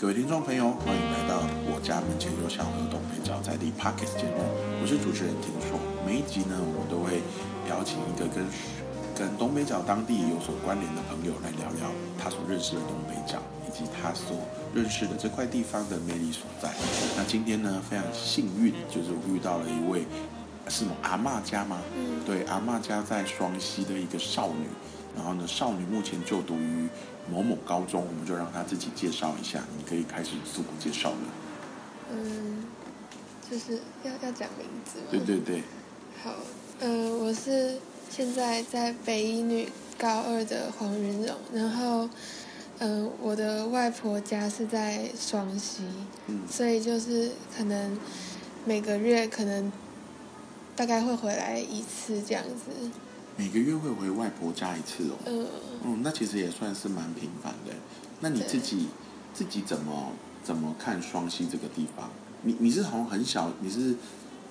各位听众朋友，欢迎来到我家门前有小河东北角在地 Pockets 节目，我是主持人听说。每一集呢，我都会邀请一个跟跟东北角当地有所关联的朋友来聊聊他所认识的东北角，以及他所认识的这块地方的魅力所在。那今天呢，非常幸运，就是我遇到了一位是某阿嬷家吗？嗯对，阿嬷家在双溪的一个少女，然后呢，少女目前就读于某某高中，我们就让她自己介绍一下，你可以开始自我介绍了。嗯，就是要要讲名字吗？对对对，好，呃，我是现在在北一女高二的黄云荣，然后，嗯、我的外婆家是在双溪，嗯所以就是可能每个月可能大概会回来一次这样子，每个月会回外婆家一次哦。嗯、嗯，那其实也算是蛮频繁的。那你自己自己怎么怎么看双溪这个地方？你你是从很小，你是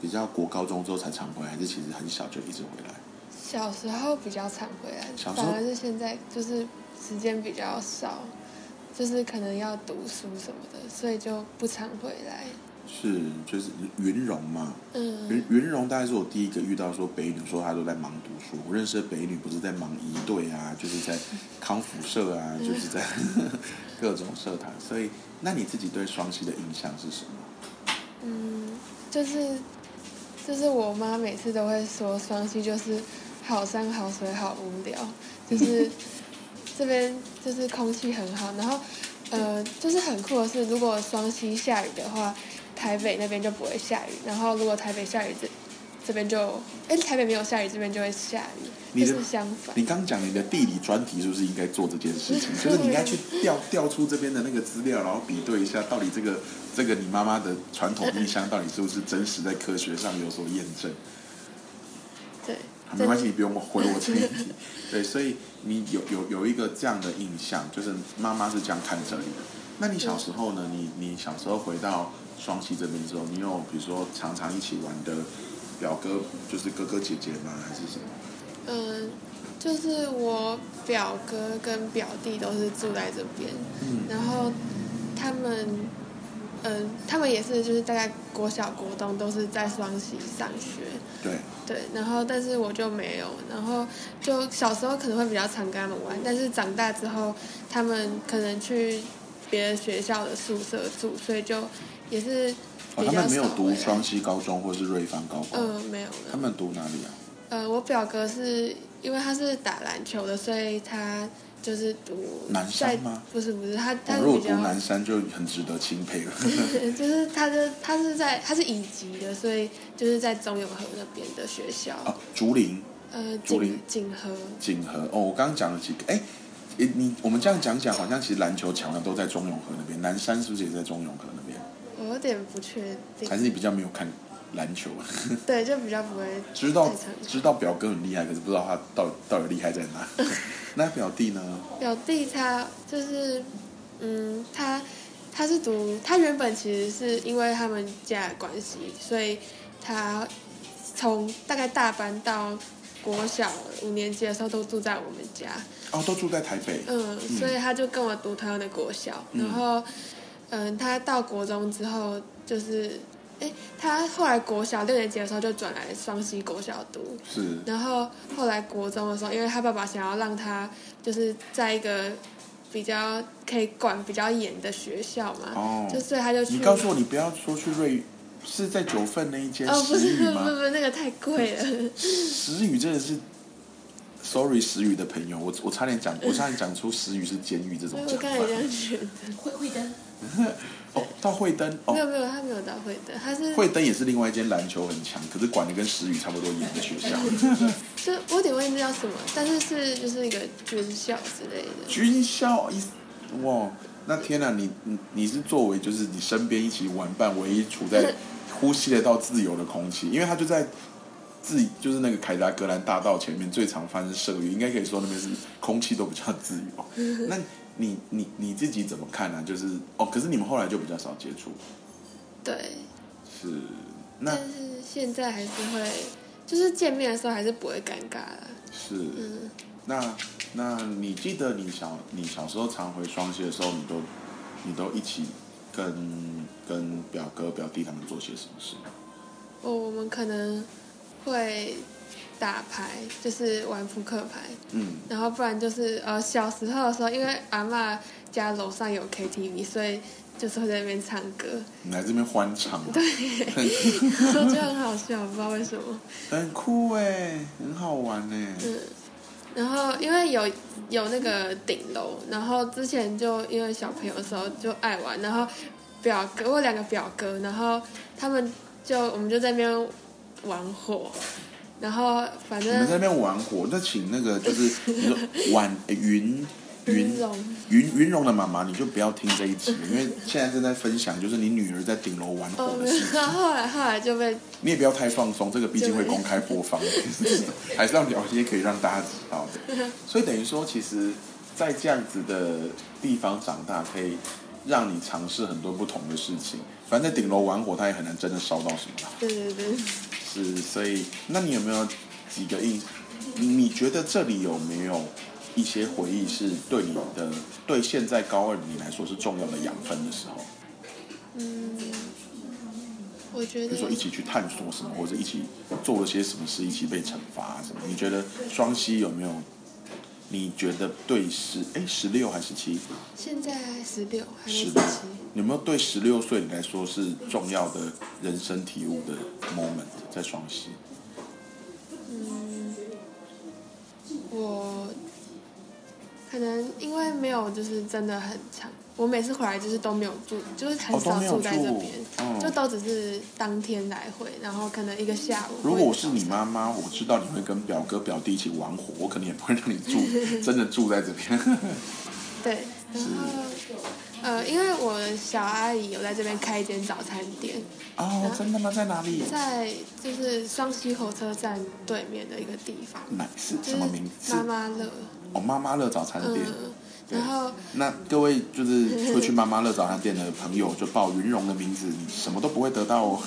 比较国高中之后才常回来，还是其实很小就一直回来？小时候比较常回来，小时候反而是现在就是时间比较少，就是可能要读书什么的，所以就不常回来。是，就是云荣嘛。嗯云云荣大概是我第一个遇到说北女说她都在忙读书。我认识的北女不是在忙仪队啊，就是在康复社啊，就是在 各种社团。所以，那你自己对双溪的印象是什么？嗯，就是就是我妈每次都会说双溪就是好山好水好无聊，就是 这边就是空气很好，然后呃就是很酷的是，如果双溪下雨的话，台北那边就不会下雨，然后如果台北下雨这这边就哎台北没有下雨，这边就会下雨，你的就是相反。你刚讲你的地理专题是不是应该做这件事情？就是你应该去调调出这边的那个资料，然后比对一下，到底这个这个你妈妈的传统印象到底是不是真实，在科学上有所验证。对好，没关系，你不用回我这一题。对，所以你有有有一个这样的印象，就是妈妈是这样看着你的。那你小时候呢？你你小时候回到双溪这边之后，你有比如说常常一起玩的表哥，就是哥哥姐姐吗？还是什么？嗯，就是我表哥跟表弟都是住在这边，嗯然后他们，嗯，他们也是就是大概国小国中都是在双溪上学，对，对，然后但是我就没有，然后就小时候可能会比较常跟他们玩，但是长大之后他们可能去别的学校的宿舍住，所以就也是哦，他们没有读双溪高中或是瑞芳高中，嗯，没有。他们读哪里啊？呃，我表哥是因为他是打篮球的，所以他就是读南山吗不是不是，他他我如果读南山就很值得钦佩了。就是他的他是在他是乙级的，所以就是在中永和那边的学校，哦，竹林、呃，竹林锦锦和，锦和哦，我刚刚讲了几个，哎，你你我们这样讲讲，好像其实篮球强的都在中永和那边，南山是不是也在中永和那边？我有点不确定，还是你比较没有看篮球？对，就比较不会 知道知道表哥很厉害，可是不知道他到底到底厉害在哪。那表弟呢？表弟他就是，嗯，他他是读，他原本其实是因为他们家的关系，所以他从大概大班到国小五年级的时候都住在我们家，哦，都住在台北。嗯，所以他就跟我读同样的国小，嗯然后，嗯，他到国中之后就是，哎，他后来国小六年级的时候就转来双溪国小读，是然后后来国中的时候，因为他爸爸想要让他就是在一个比较可以管比较严的学校嘛，哦就所以他就去。你告诉我，你不要说去瑞，是在九份那一间哦，不石宇是不是不？是那个太贵了，石宇真的是，sorry，石宇的朋友，我我差点讲，我差点讲出石宇是监狱这种讲我刚才这法。样觉得。会会灯，哦，到惠登哦，没有没有，他没有到惠登，他是惠登也是另外一间篮球很强，可是管的跟石宇差不多严的学校。就我有点忘记叫什么，但是是就是一个军校之类的。军校一哇，那天啊、你你你是作为就是你身边一起玩伴，唯一处在 呼吸得到自由的空气，因为他就在自就是那个凯达格兰大道前面最常发生社运，应该可以说那边是空气都比较自由。那你你你自己怎么看呢、就是哦，可是你们后来就比较少接触，对，是那但是现在还是会，就是见面的时候还是不会尴尬啦。是嗯，那那你记得你小你小时候常回双溪的时候，你都你都一起跟跟表哥表弟他们做些什么事？哦，我们可能会打牌，就是玩扑克牌，嗯，然后不然就是呃小时候的时候，因为阿妈家楼上有 KTV，所以就是会在那边唱歌，你来这边欢唱，对，我觉得很好笑，不知道为什么。很酷哎，很好玩哎。嗯，然后因为有有那个顶楼，然后之前就因为小朋友的时候就爱玩，然后表哥我有两个表哥，然后他们就我们就在那边玩火，然后反正你们在那边玩火，那请那个 就是你说晚云云云龙云云荣的妈妈，你就不要听这一集，因为现在正在分享就是你女儿在顶楼玩哦火，的事情。然 后后来后来就被你也不要太放松，这个毕竟会公开播放，还是要聊一些可以让大家知道的。所以等于说，其实，在这样子的地方长大，可以让你尝试很多不同的事情。反正在顶楼玩火，他也很难真的烧到什么啦。对对对，是，所以那你有没有几个印？你你觉得这里有没有一些回忆是对你的，对现在高二的你来说是重要的养分的时候？嗯，我觉得比如说一起去探索什么，或者一起做了些什么事，一起被惩罚啊什么？你觉得双溪有没有？你觉得对十哎十六还是十七？现在十六还是十七，，有没有对十六岁你来说是重要的人生体悟的 moment 在双溪？嗯，我可能因为没有就是真的很长，我每次回来就是都没有住，就是很少住在这住边，嗯就都只是当天来回，然后可能一个下午。如果我是你妈妈，我知道你会跟表哥表弟一起玩火，我肯定也不会让你住，真的住在这边。对，然后呃，因为我的小阿姨有在这边开一间早餐店，哦，真的吗？在哪里？在就是双溪火车站对面的一个地方，哪是就是什么名字？妈妈乐，哦，妈妈乐早餐店。嗯，然后那各位就是会去妈妈乐早餐店的朋友，就报云荣的名字，你什么都不会得到哦。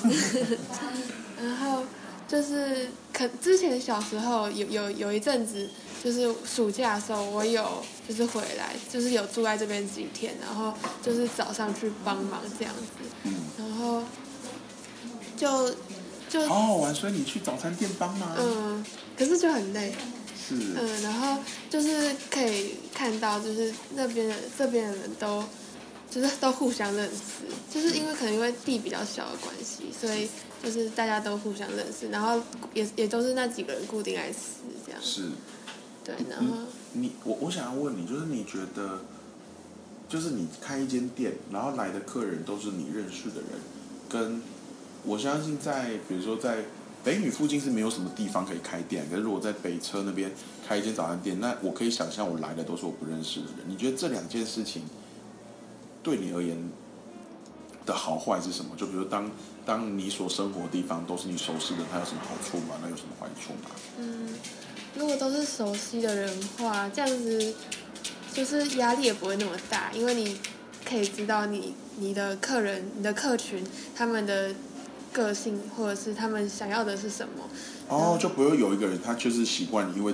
然后就是可之前小时候有有有一阵子，就是暑假的时候，我有就是回来，就是有住在这边几天，然后就是早上去帮忙这样子，嗯，然后就就好好玩，所以你去早餐店帮忙。嗯，可是就很累，是，嗯，然后就是可以看到，就是那边的这边的人都，就是都互相认识，就是因为可能因为地比较小的关系，所以就是大家都互相认识，然后也也都是那几个人固定来吃这样，是。对，然后你我我想要问你，就是你觉得，就是你开一间店，然后来的客人都是你认识的人，跟我相信在比如说在北女附近是没有什么地方可以开店，可是如果在北车那边开一间早餐店，那我可以想象我来的都是我不认识的人。你觉得这两件事情对你而言的好坏是什么？就比如当当你所生活的地方都是你熟悉的，它有什么好处吗？那有什么坏处吗？嗯，如果都是熟悉的人的话，这样子就是压力也不会那么大，因为你可以知道你你的客人、你的客群他们的个性或者是他们想要的是什么。哦，就不会有一个人他就是习惯因为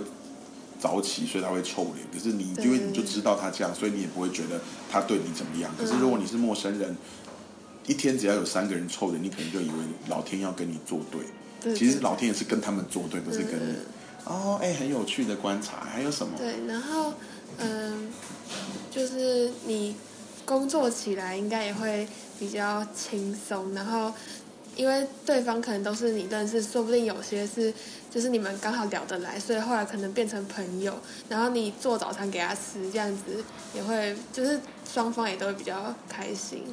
早起，所以他会臭脸。可是你因为你就知道他这样，所以你也不会觉得他对你怎么样。可是如果你是陌生人，一天只要有三个人臭脸，你可能就以为老天要跟你作对。对其实老天也是跟他们作对，不是跟你嗯。哦，哎，很有趣的观察。还有什么？对，然后嗯，就是你工作起来应该也会比较轻松，然后因为对方可能都是你认识，说不定有些是就是你们刚好聊得来，所以后来可能变成朋友，然后你做早餐给他吃，这样子也会就是双方也都会比较开心。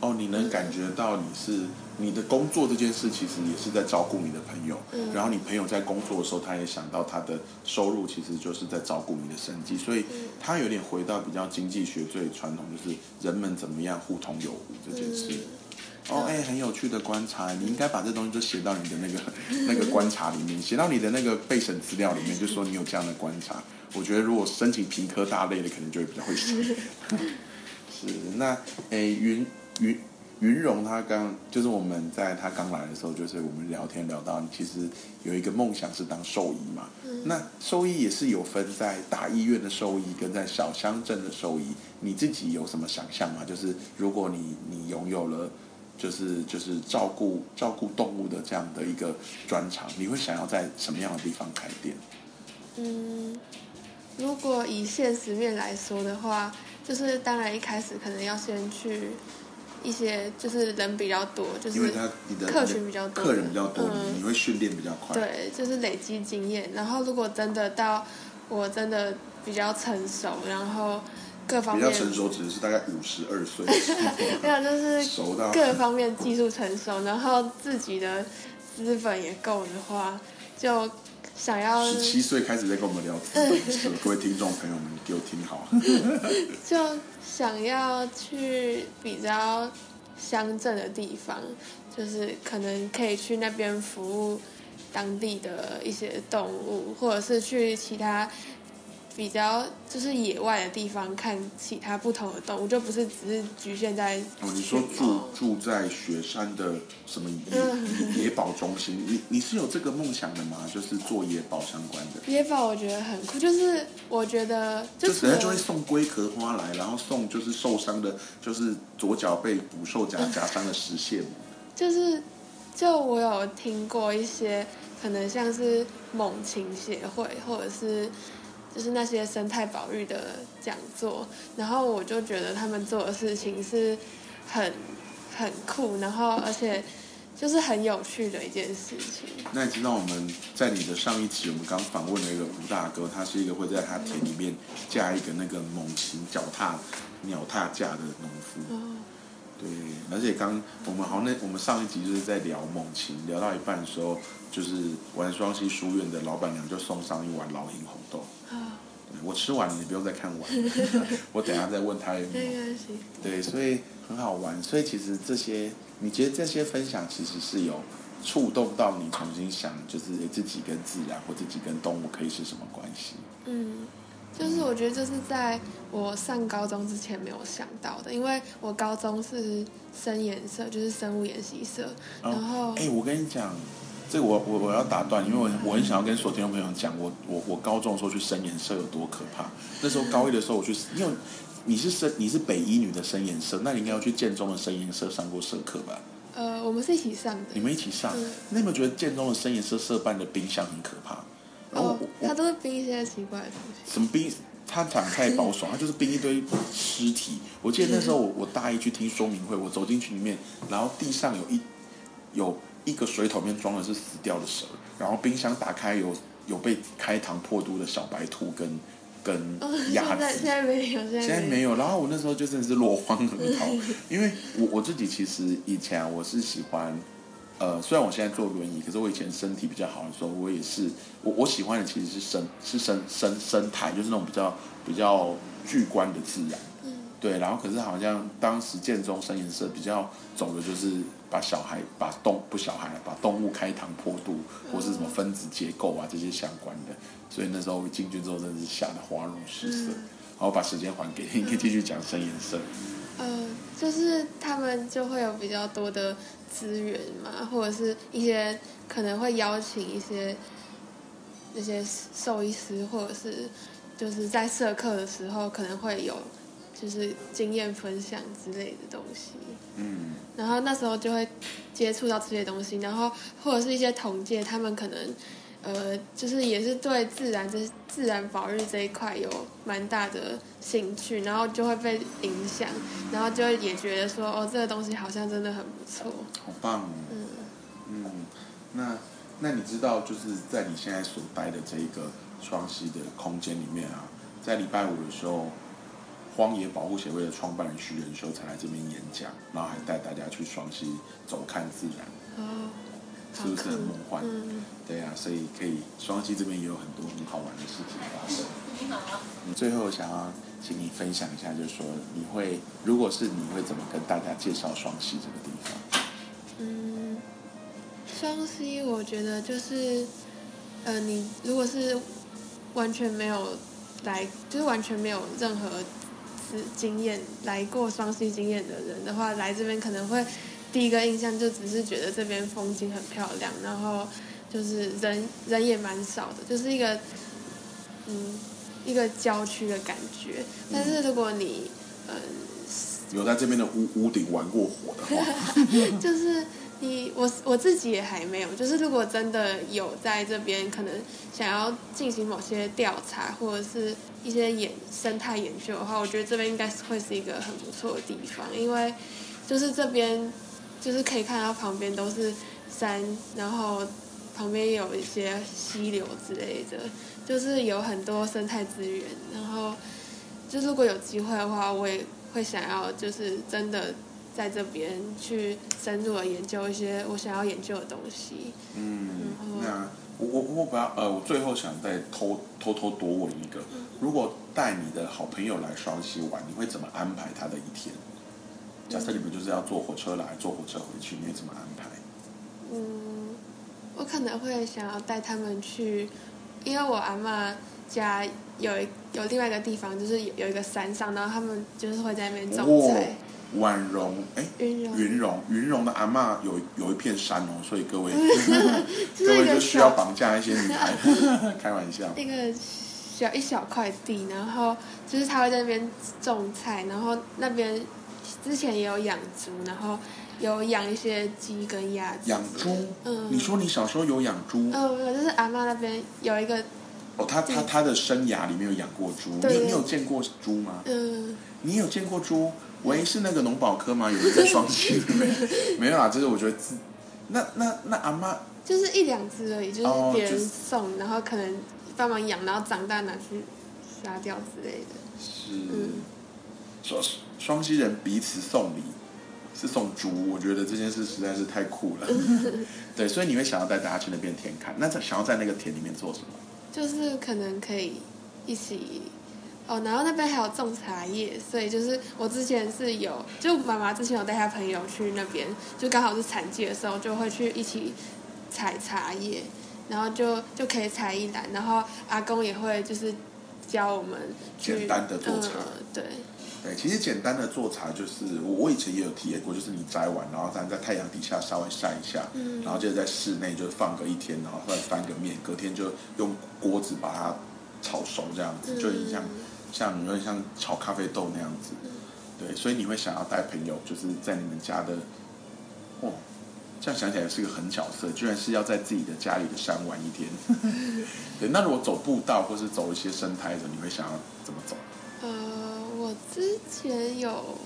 哦，你能感觉到你是你的工作这件事，其实也是在照顾你的朋友。嗯然后你朋友在工作的时候，他也想到他的收入其实就是在照顾你的生计，所以嗯他有点回到比较经济学最传统，就是人们怎么样互通有无这件事。嗯哦，哎，很有趣的观察，你应该把这东西就写到你的那个那个观察里面，写到你的那个备审资料里面，就说你有这样的观察。我觉得如果申请评科大类的，可能就会比较会写。是，那哎，云云云荣他刚就是我们在他刚来的时候，就是我们聊天聊到，其实有一个梦想是当兽医嘛。那兽医也是有分在大医院的兽医跟在小乡镇的兽医，你自己有什么想象吗？就是如果你你拥有了，就是就是照顾照顾动物的这样的一个专长，你会想要在什么样的地方开店？嗯，如果以现实面来说的话，就是当然一开始可能要先去。一些就是人比较多，就是因为他你的客群比较多，客人比较多，嗯你你会训练比较快。对，就是累积经验。然后如果真的到我真的比较成熟，然后各方面比较成熟，只是大概五十二岁，没有就是熟到各方面技术成熟，然后自己的资本也够的话，就想要十七岁开始在跟我们聊资本，各位听众朋友们给我听好。就想要去比较乡镇的地方，就是可能可以去那边服务当地的一些动物，或者是去其他比较就是野外的地方看其他不同的动物，就不是只是局限在哦，你说住住在雪山的什么嗯野 野保中心，你你是有这个梦想的吗？就是做野保相关的，野保，我觉得很酷，就是我觉得就就除了人家就会送龟壳花来，然后送就是受伤的，就是左脚被捕兽夹夹伤的石蟹。就是，就我有听过一些可能像是猛禽协会，或者是就是那些生态保育的讲座，然后我就觉得他们做的事情是很很酷，然后而且就是很有趣的一件事情。那你知道我们在你的上一期，我们刚访问了一个吴大哥，他是一个会在他田里面架一个那个猛禽脚踏鸟踏架的农夫。哦，对，而且刚我们好像那我们上一集就是在聊猛禽，聊到一半的时候，就是玩双溪书院的老板娘就送上一碗老鹰红豆，啊，对我吃完了，你不用再看完，我等一下再问他有没关系。对，所以很好玩。所以其实这些，你觉得这些分享其实是有触动到你重新想，就是诶自己跟自然或自己跟动物可以是什么关系？嗯，就是我觉得这是在我上高中之前没有想到的，因为我高中是生颜色，就是生物研习社，然后哎、我跟你讲，这个我我我要打断，因为我我很想要跟所有听众朋友讲，我我我高中的时候去生颜色有多可怕。那时候高一的时候我去，因为你是生你是北一女的生颜色，那你应该要去建中的生颜色上过社课吧？呃，我们是一起上的。你们一起上，嗯那你有没有觉得建中的生颜色社办的冰箱很可怕？然后哦他都是冰一些奇怪的东西。什么冰？他讲太保守，他就是冰一堆尸体。我记得那时候我我大一去听说明会，我走进去里面，然后地上有一有一个水桶里面装的是死掉的蛇，然后冰箱打开有有被开膛破肚的小白兔跟跟哦，鸭现在现子。在没有，现在没有，然后我那时候就真的是落荒而逃，因为我我自己其实以前啊，我是喜欢，呃，虽然我现在坐轮椅，可是我以前身体比较好的时候，我也是我我喜欢的其实是生是生生生态，就是那种比较比较巨观的自然，嗯对，然后可是好像当时建中生颜色比较走的就是把小孩把动不小孩把动物开膛破肚，或是什么分子结构啊这些相关的，所以那时候我进去之后真的是吓得花容失色。嗯好，我把时间还给你，你可以继续讲深颜色。呃，就是他们就会有比较多的资源嘛，或者是一些可能会邀请一些那些兽医师，或者是就是在社课的时候可能会有就是经验分享之类的东西。嗯，然后那时候就会接触到这些东西，然后或者是一些同届，他们可能呃，就是也是对自然这自然保育这一块有蛮大的兴趣，然后就会被影响，然后就会也觉得说，哦，这个东西好像真的很不错，好棒哦。嗯嗯，那那你知道，就是在你现在所待的这一个双溪的空间里面啊，在礼拜五的时候，荒野保护协会的创办人徐仁修才来这边演讲，然后还带大家去双溪走看自然，哦，是不是很梦幻？嗯，对啊，所以可以双溪这边也有很多很好玩的事情发生。嗯最后想要请你分享一下，就是说你会，如果是你会怎么跟大家介绍双溪这个地方？嗯，双溪我觉得就是，呃，你如果是完全没有来，就是完全没有任何次经验来过双溪经验的人的话，来这边可能会第一个印象就只是觉得这边风景很漂亮，然后就是人人也蛮少的，就是一个嗯一个郊区的感觉。但是如果你嗯有在这边的屋屋顶玩过火的话，就是你我我自己也还没有，就是如果真的有在这边可能想要进行某些调查或者是一些研生态研究的话，我觉得这边应该是会是一个很不错的地方，因为就是这边就是可以看到旁边都是山，然后旁边也有一些溪流之类的，就是有很多生态资源，然后就如果有机会的话，我也会想要就是真的在这边去深入的研究一些我想要研究的东西。嗯，那我我我不要呃，我最后想再偷偷偷多问一个，如果带你的好朋友来双溪玩，你会怎么安排他的一天？假设你们就是要坐火车来，坐火车回去，你会怎么安排？嗯，我可能会想要带他们去，因为我阿嬷家有一有另外一个地方，就是有有一个山上，然后他们就是会在那边种菜。婉容，哎，云容云容，云容的阿嬷有有一片山哦，所以各位 各位就需要小绑架一些女孩，开玩笑。那个小一小块地，然后就是他会在那边种菜，然后那边之前也有养猪，然后有养一些鸡跟鸭子。养猪？嗯你说你小时候有养猪？嗯，没有，就是阿妈那边有一个哦，他他他的生涯里面有养过猪，你你有见过猪吗？嗯，你有见过猪？喂，是那个农保科吗？有人在双溪对不对？没有啦，就是我觉得自那那那阿妈就是一两只而已，就是别人哦就是送，然后可能帮忙养，然后长大拿去杀掉之类的。是嗯双双溪人彼此送礼，是送猪，我觉得这件事实在是太酷了。对，所以你会想要带大家去那边田看，那在想要在那个田里面做什么？就是可能可以一起哦，然后那边还有种茶叶，所以就是我之前是有，就妈妈之前有带她朋友去那边，就刚好是产季的时候，就会去一起采茶叶，然后就就可以采一篮，然后阿公也会就是教我们去简单的做茶嗯，对，对，其实简单的做茶就是我我以前也有体验过，就是你摘完，然后咱在太阳底下稍微晒一下，嗯然后接着在室内就放个一天，然后再翻个面，隔天就用锅子把它炒熟，这样子，就很像像有点像炒咖啡豆那样子。对，所以你会想要带朋友，就是在你们家的，哦，这样想起来是个很角色，居然是要在自己的家里的山玩一天。对，那如果走步道或是走一些生态的，你会想要怎么走？之前有，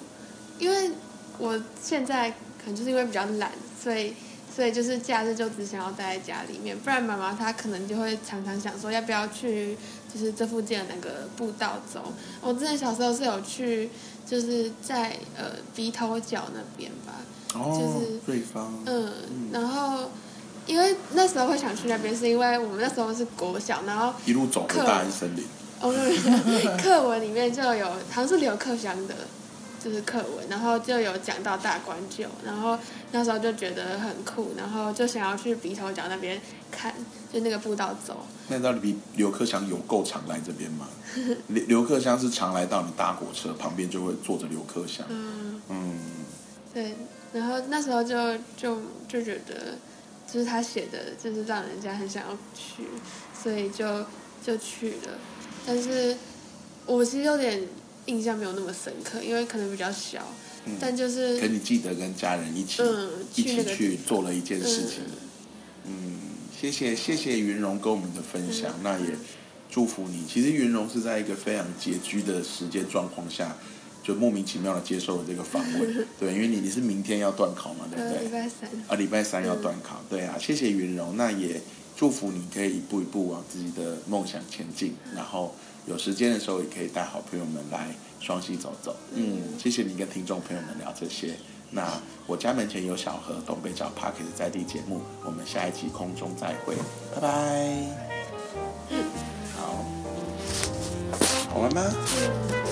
因为我现在可能就是因为比较懒，所以所以就是假日就只想要待在家里面，不然妈妈她可能就会常常想说要不要去就是这附近的那个步道走。我之前小时候是有去，就是在呃鼻头角那边吧，哦，就是瑞芳，嗯，然后因为那时候会想去那边，是因为我们那时候是国小，然后一路走回大安森林。哦，没有课文里面就有，好像是刘克襄的，就是课文，然后就有讲到大关臼，然后那时候就觉得很酷，然后就想要去鼻头角那边看，就那个步道走。那你知道比刘克襄有够常来这边吗？刘刘克襄是常来到你搭火车旁边就会坐着刘克襄。嗯，嗯，对，然后那时候就就就觉得，就是他写的，就是让人家很想要去，所以就就去了。但是我其实有点印象没有那么深刻，因为可能比较小，嗯但就是可你记得跟家人一起、嗯一起去做了一件事情。嗯嗯，谢谢谢谢云荣跟我们的分享，嗯那也祝福你。其实云荣是在一个非常拮据的时间状况下，就莫名其妙的接受了这个访问。对，因为你你是明天要断考嘛，对不呃对？礼拜三，啊，礼拜三要断考，对啊，谢谢云荣，那也祝福你可以一步一步往自己的梦想前进，然后有时间的时候也可以带好朋友们来双溪走走。嗯，谢谢你跟听众朋友们聊这些。那我家门前有小河，东北角 Park 在地节目，我们下一期空中再会，拜拜。好，好玩吗？嗯